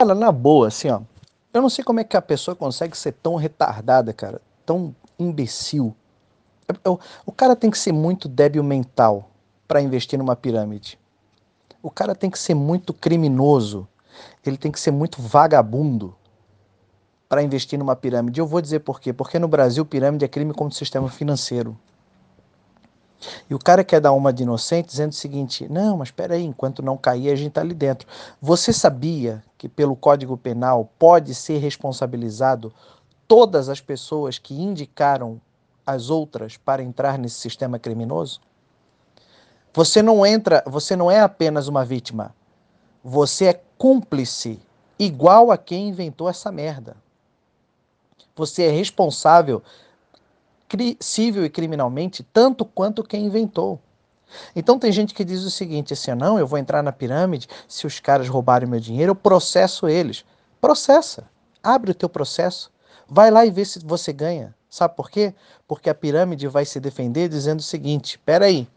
Cara, na boa, assim, ó. Eu não sei como é que a pessoa consegue ser tão retardada, cara. Tão imbecil. É, o, o cara tem que ser muito débil mental para investir numa pirâmide. O cara tem que ser muito criminoso. Ele tem que ser muito vagabundo para investir numa pirâmide. Eu vou dizer por quê. Porque no Brasil, pirâmide é crime como sistema financeiro. E o cara quer dar uma de inocente dizendo o seguinte: não, mas espera aí, enquanto não cair, a gente está ali dentro. Você sabia que pelo Código Penal pode ser responsabilizado todas as pessoas que indicaram as outras para entrar nesse sistema criminoso? Você não entra, você não é apenas uma vítima. Você é cúmplice, igual a quem inventou essa merda. Você é responsável civil e criminalmente tanto quanto quem inventou. Então tem gente que diz o seguinte, assim, não, eu vou entrar na pirâmide, se os caras roubarem meu dinheiro, eu processo eles. Processa. Abre o teu processo. Vai lá e vê se você ganha. Sabe por quê? Porque a pirâmide vai se defender dizendo o seguinte: espera aí,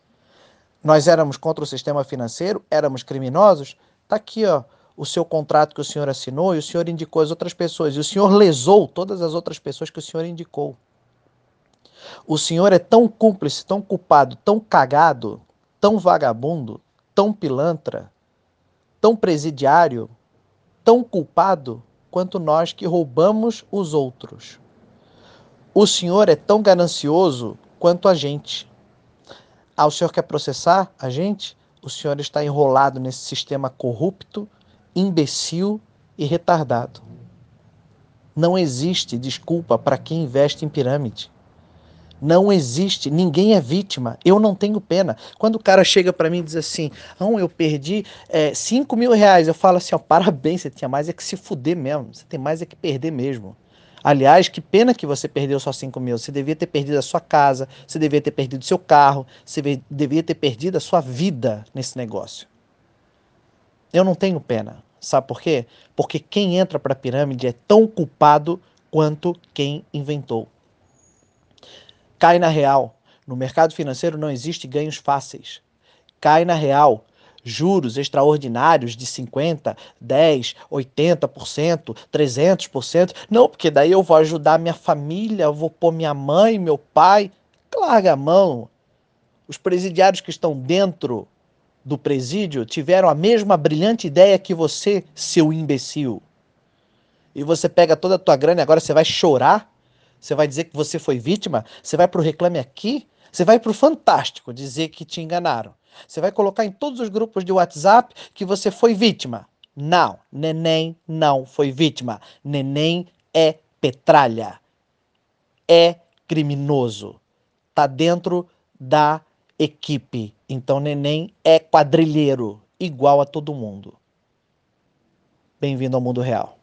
nós éramos contra o sistema financeiro, éramos criminosos, tá aqui, ó, o seu contrato que o senhor assinou e o senhor indicou as outras pessoas. E o senhor lesou todas as outras pessoas que o senhor indicou. O senhor é tão cúmplice, tão culpado, tão cagado, tão vagabundo, tão pilantra, tão presidiário, tão culpado quanto nós que roubamos os outros. O senhor é tão ganancioso quanto a gente. Ah, o senhor quer processar a gente? O senhor está enrolado nesse sistema corrupto, imbecil e retardado. Não existe desculpa para quem investe em pirâmide. Não existe, ninguém é vítima. Eu não tenho pena. Quando o cara chega para mim e diz assim, não, eu perdi é, 5 mil reais, eu falo assim, ó, parabéns, você tinha mais é que se fuder mesmo, você tem mais é que perder mesmo. Aliás, que pena que você perdeu só 5 mil. Você devia ter perdido a sua casa, você devia ter perdido seu carro, você devia ter perdido a sua vida nesse negócio. Eu não tenho pena. Sabe por quê? Porque quem entra para a pirâmide é tão culpado quanto quem inventou cai na real. No mercado financeiro não existe ganhos fáceis. Cai na real. Juros extraordinários de 50, 10, 80%, 300%. Não, porque daí eu vou ajudar minha família, eu vou pôr minha mãe, meu pai. Larga a mão. Os presidiários que estão dentro do presídio tiveram a mesma brilhante ideia que você, seu imbecil. E você pega toda a tua grana e agora você vai chorar você vai dizer que você foi vítima? Você vai para o Reclame Aqui? Você vai para o Fantástico dizer que te enganaram? Você vai colocar em todos os grupos de WhatsApp que você foi vítima? Não, neném não foi vítima. Neném é petralha. É criminoso. Tá dentro da equipe. Então neném é quadrilheiro, igual a todo mundo. Bem-vindo ao mundo real.